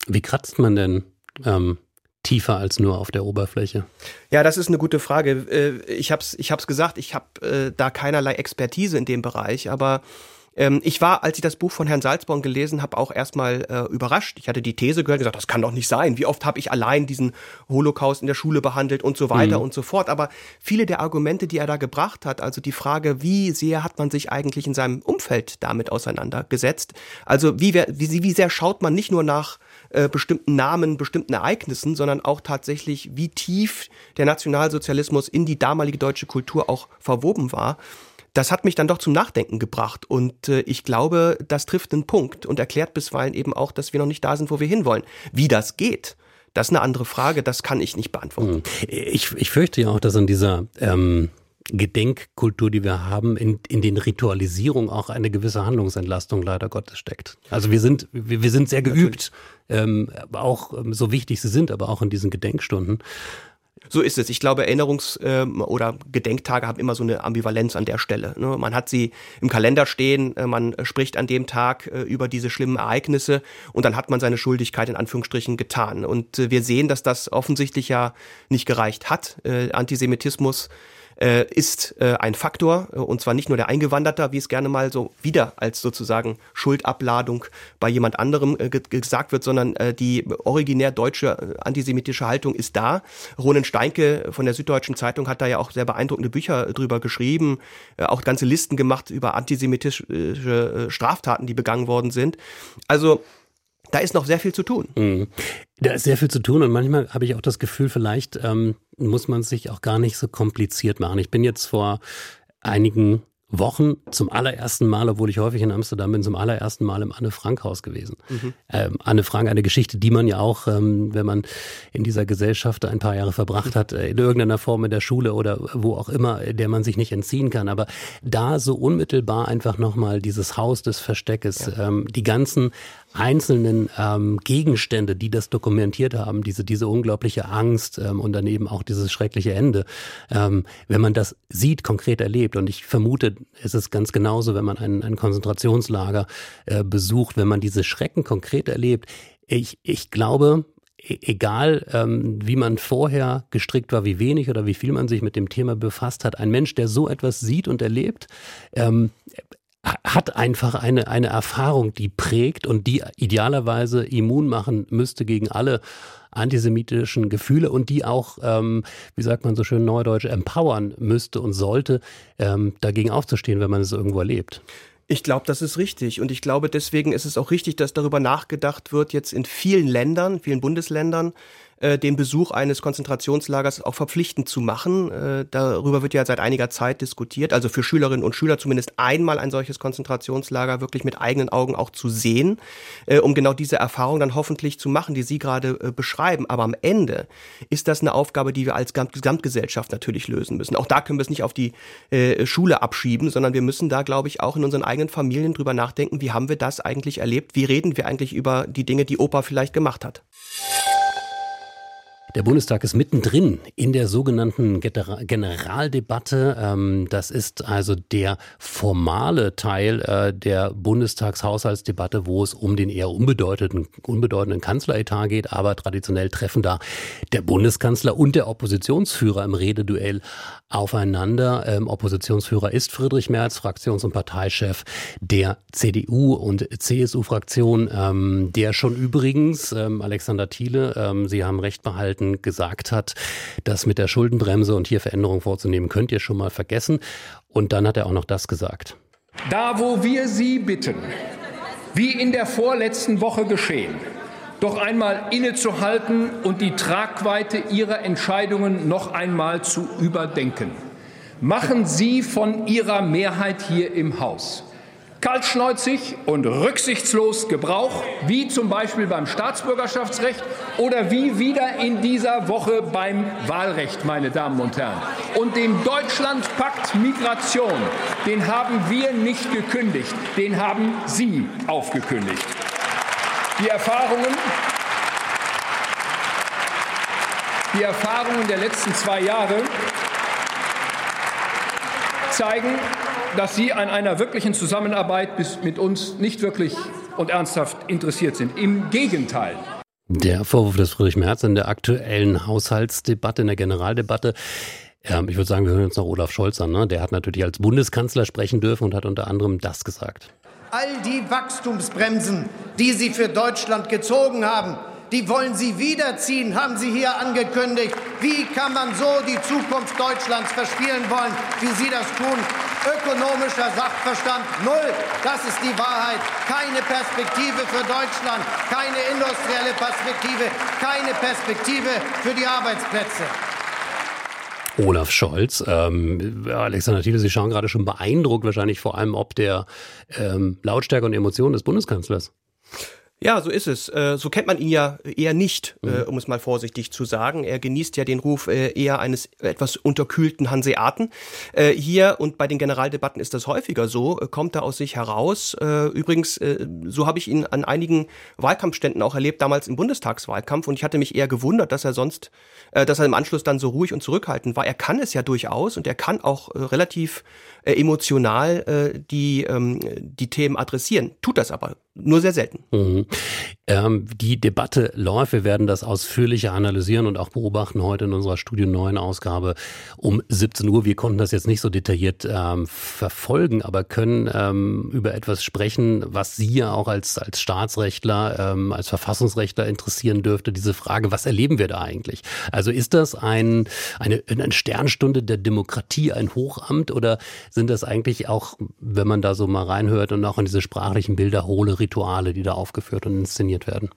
Speaker 2: Wie kratzt man denn ähm, tiefer als nur auf der Oberfläche?
Speaker 3: Ja, das ist eine gute Frage. Äh, ich habe es ich hab's gesagt, ich habe äh, da keinerlei Expertise in dem Bereich, aber ähm, ich war, als ich das Buch von Herrn Salzborn gelesen habe, auch erstmal äh, überrascht. Ich hatte die These gehört und gesagt, das kann doch nicht sein. Wie oft habe ich allein diesen Holocaust in der Schule behandelt und so weiter mhm. und so fort. Aber viele der Argumente, die er da gebracht hat, also die Frage, wie sehr hat man sich eigentlich in seinem Umfeld damit auseinandergesetzt? Also wie, wie, wie sehr schaut man nicht nur nach äh, bestimmten Namen, bestimmten Ereignissen, sondern auch tatsächlich, wie tief der Nationalsozialismus in die damalige deutsche Kultur auch verwoben war das hat mich dann doch zum Nachdenken gebracht. Und äh, ich glaube, das trifft einen Punkt und erklärt bisweilen eben auch, dass wir noch nicht da sind, wo wir hinwollen. Wie das geht, das ist eine andere Frage, das kann ich nicht beantworten. Hm.
Speaker 2: Ich, ich fürchte ja auch, dass in dieser ähm, Gedenkkultur, die wir haben, in, in den Ritualisierungen auch eine gewisse Handlungsentlastung leider Gottes steckt. Also wir sind, wir, wir sind sehr geübt, ähm, auch ähm, so wichtig sie sind, aber auch in diesen Gedenkstunden.
Speaker 3: So ist es. Ich glaube, Erinnerungs- ähm, oder Gedenktage haben immer so eine Ambivalenz an der Stelle. Ne? Man hat sie im Kalender stehen, äh, man spricht an dem Tag äh, über diese schlimmen Ereignisse und dann hat man seine Schuldigkeit in Anführungsstrichen getan. Und äh, wir sehen, dass das offensichtlich ja nicht gereicht hat. Antisemitismus äh, ist äh, ein Faktor, äh, und zwar nicht nur der Eingewanderter, wie es gerne mal so wieder als sozusagen Schuldabladung bei jemand anderem äh, gesagt wird, sondern äh, die originär deutsche äh, antisemitische Haltung ist da. Ronen Steinke von der Süddeutschen Zeitung hat da ja auch sehr beeindruckende Bücher drüber geschrieben, äh, auch ganze Listen gemacht über antisemitische Straftaten, die begangen worden sind. Also da ist noch sehr viel zu tun. Mhm.
Speaker 2: Da ist sehr viel zu tun und manchmal habe ich auch das Gefühl, vielleicht ähm, muss man sich auch gar nicht so kompliziert machen. Ich bin jetzt vor einigen Wochen zum allerersten Mal, obwohl ich häufig in Amsterdam bin, zum allerersten Mal im Anne-Frank-Haus gewesen. Mhm. Ähm, Anne Frank, eine Geschichte, die man ja auch, ähm, wenn man in dieser Gesellschaft ein paar Jahre verbracht hat, äh, in irgendeiner Form in der Schule oder wo auch immer, der man sich nicht entziehen kann. Aber da so unmittelbar einfach nochmal dieses Haus des Versteckes, ja. ähm, die ganzen einzelnen ähm, Gegenstände, die das dokumentiert haben, diese, diese unglaubliche Angst ähm, und daneben auch dieses schreckliche Ende, ähm, wenn man das sieht, konkret erlebt, und ich vermute, es ist ganz genauso, wenn man ein, ein Konzentrationslager äh, besucht, wenn man diese Schrecken konkret erlebt, ich, ich glaube, e, egal ähm, wie man vorher gestrickt war, wie wenig oder wie viel man sich mit dem Thema befasst hat, ein Mensch, der so etwas sieht und erlebt, ähm, hat einfach eine, eine Erfahrung, die prägt und die idealerweise immun machen müsste gegen alle antisemitischen Gefühle und die auch, ähm, wie sagt man so schön neudeutsch, empowern müsste und sollte, ähm, dagegen aufzustehen, wenn man es irgendwo erlebt.
Speaker 3: Ich glaube, das ist richtig. Und ich glaube, deswegen ist es auch richtig, dass darüber nachgedacht wird, jetzt in vielen Ländern, vielen Bundesländern, äh, den Besuch eines Konzentrationslagers auch verpflichtend zu machen. Äh, darüber wird ja seit einiger Zeit diskutiert. Also für Schülerinnen und Schüler zumindest einmal ein solches Konzentrationslager wirklich mit eigenen Augen auch zu sehen, äh, um genau diese Erfahrung dann hoffentlich zu machen, die Sie gerade äh, beschreiben. Aber am Ende ist das eine Aufgabe, die wir als Gesamtgesellschaft natürlich lösen müssen. Auch da können wir es nicht auf die äh, Schule abschieben, sondern wir müssen da, glaube ich, auch in unseren eigenen Familien drüber nachdenken, wie haben wir das eigentlich erlebt? Wie reden wir eigentlich über die Dinge, die Opa vielleicht gemacht hat?
Speaker 2: Der Bundestag ist mittendrin in der sogenannten Generaldebatte. Ähm, das ist also der formale Teil äh, der Bundestagshaushaltsdebatte, wo es um den eher unbedeutenden, unbedeutenden Kanzleretat geht. Aber traditionell treffen da der Bundeskanzler und der Oppositionsführer im Rededuell aufeinander. Ähm, Oppositionsführer ist Friedrich Merz, Fraktions- und Parteichef der CDU und CSU-Fraktion, ähm, der schon übrigens, Alexander Thiele, Sie haben recht behalten, Seiten gesagt hat, das mit der Schuldenbremse und hier Veränderungen vorzunehmen, könnt ihr schon mal vergessen. Und dann hat er auch noch das gesagt.
Speaker 6: Da, wo wir Sie bitten, wie in der vorletzten Woche geschehen, doch einmal innezuhalten und die Tragweite Ihrer Entscheidungen noch einmal zu überdenken. machen Sie von Ihrer Mehrheit hier im Haus kaltschneuzig und rücksichtslos Gebrauch, wie zum Beispiel beim Staatsbürgerschaftsrecht oder wie wieder in dieser Woche beim Wahlrecht, meine Damen und Herren. Und den Deutschlandpakt Migration, den haben wir nicht gekündigt, den haben Sie aufgekündigt. Die Erfahrungen, die Erfahrungen der letzten zwei Jahre zeigen, dass Sie an einer wirklichen Zusammenarbeit mit uns nicht wirklich und ernsthaft interessiert sind. Im Gegenteil.
Speaker 2: Der Vorwurf des Friedrich Merz in der aktuellen Haushaltsdebatte, in der Generaldebatte. Ähm, ich würde sagen, wir hören uns noch Olaf Scholz an. Ne? Der hat natürlich als Bundeskanzler sprechen dürfen und hat unter anderem das gesagt.
Speaker 7: All die Wachstumsbremsen, die Sie für Deutschland gezogen haben, die wollen Sie wiederziehen, haben Sie hier angekündigt. Wie kann man so die Zukunft Deutschlands verspielen wollen, wie Sie das tun? Ökonomischer Sachverstand null. Das ist die Wahrheit. Keine Perspektive für Deutschland, keine industrielle Perspektive, keine Perspektive für die Arbeitsplätze.
Speaker 2: Olaf Scholz. Ähm, Alexander Thiele, Sie schauen gerade schon beeindruckt, wahrscheinlich vor allem ob der ähm, Lautstärke und Emotionen des Bundeskanzlers.
Speaker 3: Ja, so ist es. Äh, so kennt man ihn ja eher nicht, äh, mhm. um es mal vorsichtig zu sagen. Er genießt ja den Ruf äh, eher eines etwas unterkühlten Hanseaten. Hier und bei den Generaldebatten ist das häufiger so, kommt er aus sich heraus. Übrigens, so habe ich ihn an einigen Wahlkampfständen auch erlebt, damals im Bundestagswahlkampf. Und ich hatte mich eher gewundert, dass er sonst, dass er im Anschluss dann so ruhig und zurückhaltend war. Er kann es ja durchaus und er kann auch relativ emotional die, ähm, die Themen adressieren, tut das aber nur sehr selten.
Speaker 2: Mhm. Ähm, die Debatte läuft. Wir werden das ausführlicher analysieren und auch beobachten heute in unserer Studio 9 Ausgabe um 17 Uhr. Wir konnten das jetzt nicht so detailliert ähm, verfolgen, aber können ähm, über etwas sprechen, was Sie ja auch als, als Staatsrechtler, ähm, als Verfassungsrechtler interessieren dürfte. Diese Frage, was erleben wir da eigentlich? Also ist das ein, eine, eine Sternstunde der Demokratie, ein Hochamt oder sind das eigentlich auch, wenn man da so mal reinhört und auch in diese sprachlichen Bilder hohle Rituale, die da aufgeführt und inszeniert werden?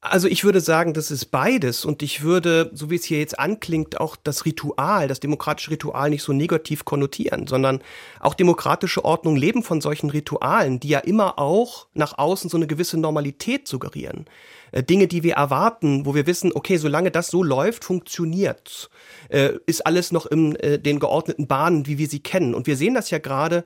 Speaker 3: Also ich würde sagen, das ist beides und ich würde, so wie es hier jetzt anklingt, auch das Ritual, das demokratische Ritual nicht so negativ konnotieren, sondern auch demokratische Ordnung leben von solchen Ritualen, die ja immer auch nach außen so eine gewisse Normalität suggerieren. Äh, Dinge, die wir erwarten, wo wir wissen, okay, solange das so läuft, funktioniert, äh, ist alles noch in äh, den geordneten Bahnen, wie wir sie kennen. Und wir sehen das ja gerade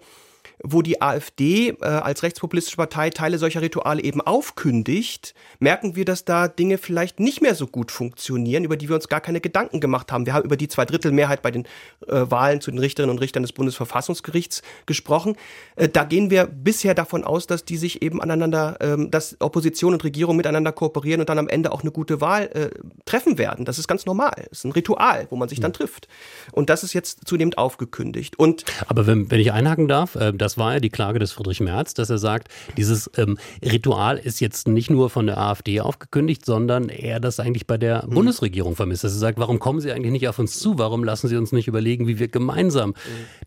Speaker 3: wo die AfD äh, als rechtspopulistische Partei Teile solcher Rituale eben aufkündigt, merken wir, dass da Dinge vielleicht nicht mehr so gut funktionieren, über die wir uns gar keine Gedanken gemacht haben. Wir haben über die Zweidrittelmehrheit bei den äh, Wahlen zu den Richterinnen und Richtern des Bundesverfassungsgerichts gesprochen. Äh, da gehen wir bisher davon aus, dass die sich eben aneinander, ähm, dass Opposition und Regierung miteinander kooperieren und dann am Ende auch eine gute Wahl äh, treffen werden. Das ist ganz normal. Das ist ein Ritual, wo man sich dann trifft. Und das ist jetzt zunehmend aufgekündigt. Und
Speaker 2: Aber wenn, wenn ich einhaken darf, äh, das war ja die Klage des Friedrich Merz, dass er sagt, dieses ähm, Ritual ist jetzt nicht nur von der AfD aufgekündigt, sondern er das eigentlich bei der mhm. Bundesregierung vermisst. Dass er sagt, warum kommen Sie eigentlich nicht auf uns zu? Warum lassen Sie uns nicht überlegen, wie wir gemeinsam mhm.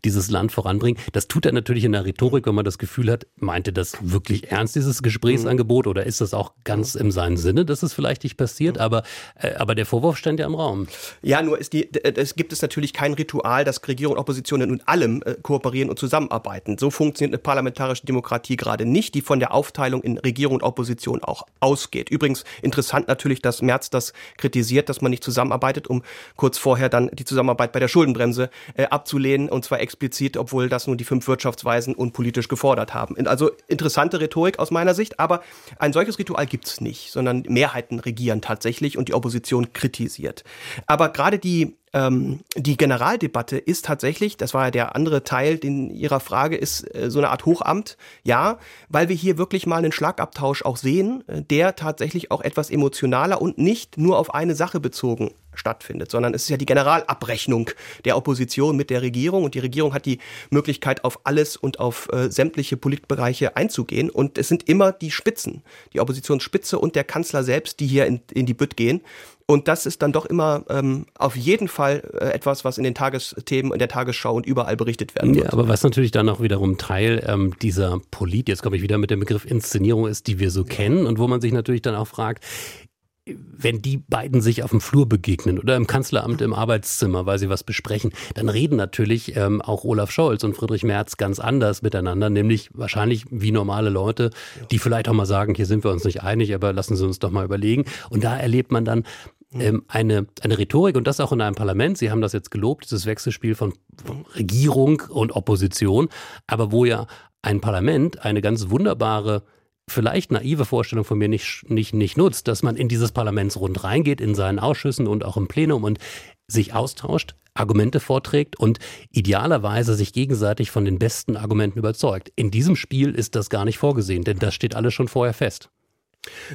Speaker 2: dieses Land voranbringen? Das tut er natürlich in der Rhetorik, wenn man das Gefühl hat, meinte das wirklich ernst, dieses Gesprächsangebot, mhm. oder ist das auch ganz in seinem Sinne, dass es vielleicht nicht passiert? Aber, äh, aber der Vorwurf stand ja im Raum.
Speaker 3: Ja, nur ist die, es gibt es natürlich kein Ritual, dass Regierung und Opposition in allem äh, kooperieren und zusammenarbeiten. So funktioniert eine parlamentarische Demokratie gerade nicht, die von der Aufteilung in Regierung und Opposition auch ausgeht. Übrigens interessant natürlich, dass Merz das kritisiert, dass man nicht zusammenarbeitet, um kurz vorher dann die Zusammenarbeit bei der Schuldenbremse äh, abzulehnen, und zwar explizit, obwohl das nun die fünf Wirtschaftsweisen unpolitisch gefordert haben. Also interessante Rhetorik aus meiner Sicht, aber ein solches Ritual gibt's nicht, sondern Mehrheiten regieren tatsächlich und die Opposition kritisiert. Aber gerade die ähm, die Generaldebatte ist tatsächlich, das war ja der andere Teil in Ihrer Frage, ist äh, so eine Art Hochamt. Ja, weil wir hier wirklich mal einen Schlagabtausch auch sehen, äh, der tatsächlich auch etwas emotionaler und nicht nur auf eine Sache bezogen stattfindet, sondern es ist ja die Generalabrechnung der Opposition mit der Regierung. Und die Regierung hat die Möglichkeit, auf alles und auf äh, sämtliche Politbereiche einzugehen. Und es sind immer die Spitzen, die Oppositionsspitze und der Kanzler selbst, die hier in, in die Bütt gehen. Und das ist dann doch immer ähm, auf jeden Fall äh, etwas, was in den Tagesthemen, in der Tagesschau und überall berichtet werden wird.
Speaker 2: Ja, aber was natürlich dann auch wiederum Teil ähm, dieser Polit, jetzt komme ich wieder mit dem Begriff Inszenierung ist, die wir so kennen und wo man sich natürlich dann auch fragt, wenn die beiden sich auf dem Flur begegnen oder im Kanzleramt im Arbeitszimmer, weil sie was besprechen, dann reden natürlich ähm, auch Olaf Scholz und Friedrich Merz ganz anders miteinander, nämlich wahrscheinlich wie normale Leute, die vielleicht auch mal sagen, hier sind wir uns nicht einig, aber lassen Sie uns doch mal überlegen. Und da erlebt man dann ähm, eine, eine Rhetorik und das auch in einem Parlament. Sie haben das jetzt gelobt, dieses Wechselspiel von, von Regierung und Opposition, aber wo ja ein Parlament eine ganz wunderbare vielleicht naive Vorstellung von mir nicht, nicht, nicht nutzt, dass man in dieses Parlamentsrund reingeht, in seinen Ausschüssen und auch im Plenum und sich austauscht, Argumente vorträgt und idealerweise sich gegenseitig von den besten Argumenten überzeugt. In diesem Spiel ist das gar nicht vorgesehen, denn das steht alles schon vorher fest.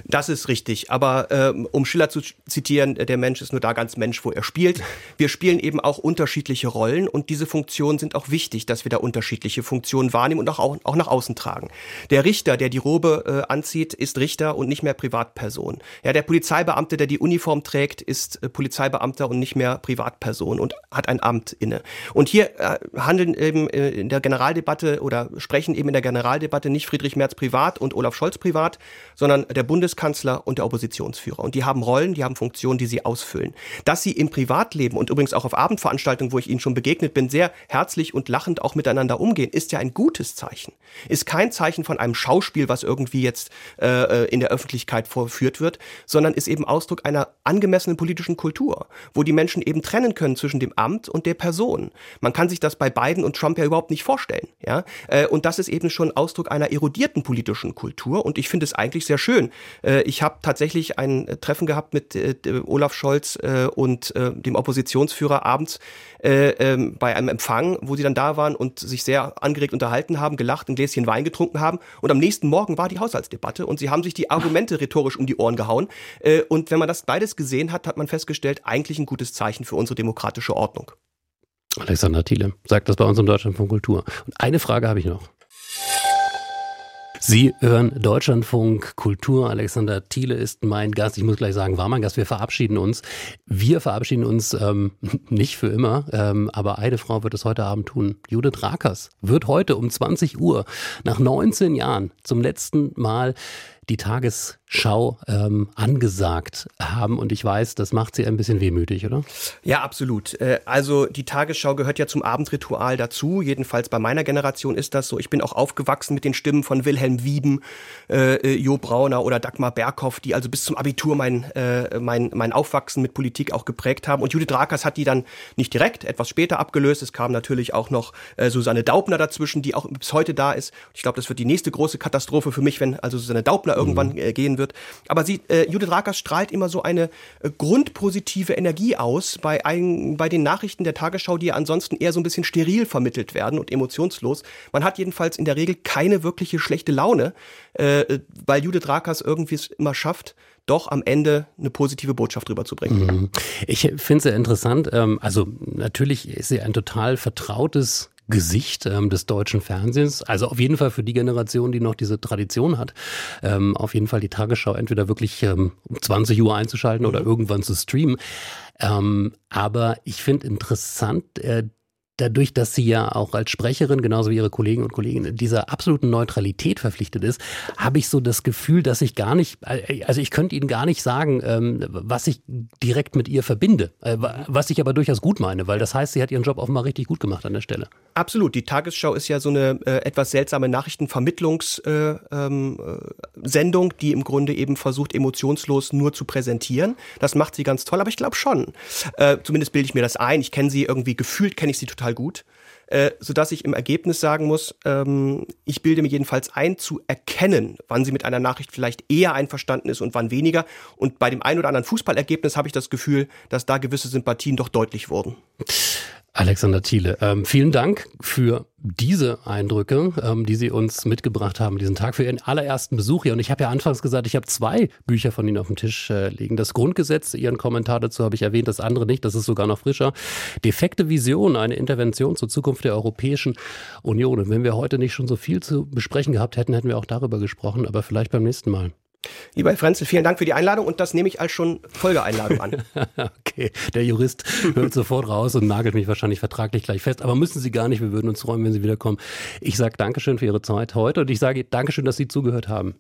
Speaker 3: Das ist richtig. Aber ähm, um Schiller zu zitieren, der Mensch ist nur da ganz Mensch, wo er spielt. Wir spielen eben auch unterschiedliche Rollen und diese Funktionen sind auch wichtig, dass wir da unterschiedliche Funktionen wahrnehmen und auch, auch nach außen tragen. Der Richter, der die Robe äh, anzieht, ist Richter und nicht mehr Privatperson. Ja, der Polizeibeamte, der die Uniform trägt, ist äh, Polizeibeamter und nicht mehr Privatperson und hat ein Amt inne. Und hier äh, handeln eben äh, in der Generaldebatte oder sprechen eben in der Generaldebatte nicht Friedrich Merz privat und Olaf Scholz privat, sondern der der Bundeskanzler und der Oppositionsführer. Und die haben Rollen, die haben Funktionen, die sie ausfüllen. Dass sie im Privatleben und übrigens auch auf Abendveranstaltungen, wo ich ihnen schon begegnet bin, sehr herzlich und lachend auch miteinander umgehen, ist ja ein gutes Zeichen. Ist kein Zeichen von einem Schauspiel, was irgendwie jetzt äh, in der Öffentlichkeit vorführt wird, sondern ist eben Ausdruck einer angemessenen politischen Kultur, wo die Menschen eben trennen können zwischen dem Amt und der Person. Man kann sich das bei Biden und Trump ja überhaupt nicht vorstellen. Ja? Äh, und das ist eben schon Ausdruck einer erodierten politischen Kultur. Und ich finde es eigentlich sehr schön, äh, ich habe tatsächlich ein äh, Treffen gehabt mit äh, Olaf Scholz und dem Oppositionsführer abends ähm, bei einem Empfang, wo sie dann da waren und sich sehr angeregt unterhalten haben, gelacht, ein Gläschen Wein getrunken haben. Und am nächsten Morgen war die Haushaltsdebatte und sie haben sich die Argumente rhetorisch um die Ohren gehauen. und wenn man das beides gesehen hat, hat man festgestellt, eigentlich ein gutes Zeichen für unsere demokratische Ordnung.
Speaker 2: Alexander Thiele sagt das bei uns im Deutschland von Kultur. Und eine Frage habe ich noch. Sie hören Deutschlandfunk Kultur. Alexander Thiele ist mein Gast. Ich muss gleich sagen, war mein Gast. Wir verabschieden uns. Wir verabschieden uns ähm, nicht für immer, ähm, aber eine Frau wird es heute Abend tun. Judith Rakers wird heute um 20 Uhr nach 19 Jahren zum letzten Mal die Tagesschau ähm, angesagt haben. Und ich weiß, das macht sie ein bisschen wehmütig, oder?
Speaker 3: Ja, absolut. Äh, also die Tagesschau gehört ja zum Abendritual dazu. Jedenfalls bei meiner Generation ist das so. Ich bin auch aufgewachsen mit den Stimmen von Wilhelm Wieben, äh, äh, Jo Brauner oder Dagmar Berghoff, die also bis zum Abitur mein, äh, mein, mein Aufwachsen mit Politik auch geprägt haben. Und Judith Rakers hat die dann nicht direkt, etwas später abgelöst. Es kam natürlich auch noch äh, Susanne Daubner dazwischen, die auch bis heute da ist. Ich glaube, das wird die nächste große Katastrophe für mich, wenn also Susanne Daubner irgendwann mhm. äh, gehen wird. Aber sie, äh, Judith Rakers strahlt immer so eine äh, grundpositive Energie aus bei, ein, bei den Nachrichten der Tagesschau, die ja ansonsten eher so ein bisschen steril vermittelt werden und emotionslos. Man hat jedenfalls in der Regel keine wirkliche schlechte Laune, äh, weil Judith Rakers irgendwie es immer schafft, doch am Ende eine positive Botschaft rüberzubringen.
Speaker 2: Mhm. Ich finde es sehr interessant. Ähm, also natürlich ist sie ein total vertrautes Gesicht ähm, des deutschen Fernsehens. Also auf jeden Fall für die Generation, die noch diese Tradition hat, ähm, auf jeden Fall die Tagesschau entweder wirklich ähm, um 20 Uhr einzuschalten oder mhm. irgendwann zu streamen. Ähm, aber ich finde interessant, äh, dadurch, dass sie ja auch als Sprecherin, genauso wie ihre Kollegen und Kolleginnen, dieser absoluten Neutralität verpflichtet ist, habe ich so das Gefühl, dass ich gar nicht, also ich könnte Ihnen gar nicht sagen, ähm, was ich direkt mit ihr verbinde, äh, was ich aber durchaus gut meine, weil das heißt, sie hat ihren Job offenbar richtig gut gemacht an der Stelle.
Speaker 3: Absolut. Die Tagesschau ist ja so eine äh, etwas seltsame Nachrichtenvermittlungssendung, äh, ähm, die im Grunde eben versucht, emotionslos nur zu präsentieren. Das macht sie ganz toll, aber ich glaube schon. Zumindest bilde ich mir das ein. Ich kenne sie irgendwie gefühlt, kenne ich sie total gut. Äh, sodass ich im Ergebnis sagen muss, ähm, ich bilde mir jedenfalls ein, zu erkennen, wann sie mit einer Nachricht vielleicht eher einverstanden ist und wann weniger. Und bei dem ein oder anderen Fußballergebnis habe ich das Gefühl, dass da gewisse Sympathien doch deutlich wurden.
Speaker 2: Alexander Thiele, ähm, vielen Dank für diese Eindrücke, ähm, die Sie uns mitgebracht haben diesen Tag, für Ihren allerersten Besuch hier. Und ich habe ja anfangs gesagt, ich habe zwei Bücher von Ihnen auf dem Tisch äh, liegen. Das Grundgesetz, Ihren Kommentar dazu habe ich erwähnt, das andere nicht, das ist sogar noch frischer. Defekte Vision, eine Intervention zur Zukunft der Europäischen Union. Und wenn wir heute nicht schon so viel zu besprechen gehabt hätten, hätten wir auch darüber gesprochen, aber vielleicht beim nächsten Mal.
Speaker 3: Lieber Herr Frenzel, vielen Dank für die Einladung und das nehme ich als schon Folgeeinladung an.
Speaker 2: okay, der Jurist hört sofort raus und nagelt mich wahrscheinlich vertraglich gleich fest, aber müssen Sie gar nicht, wir würden uns freuen, wenn Sie wiederkommen. Ich sage Dankeschön für Ihre Zeit heute und ich sage Dankeschön, dass Sie zugehört haben.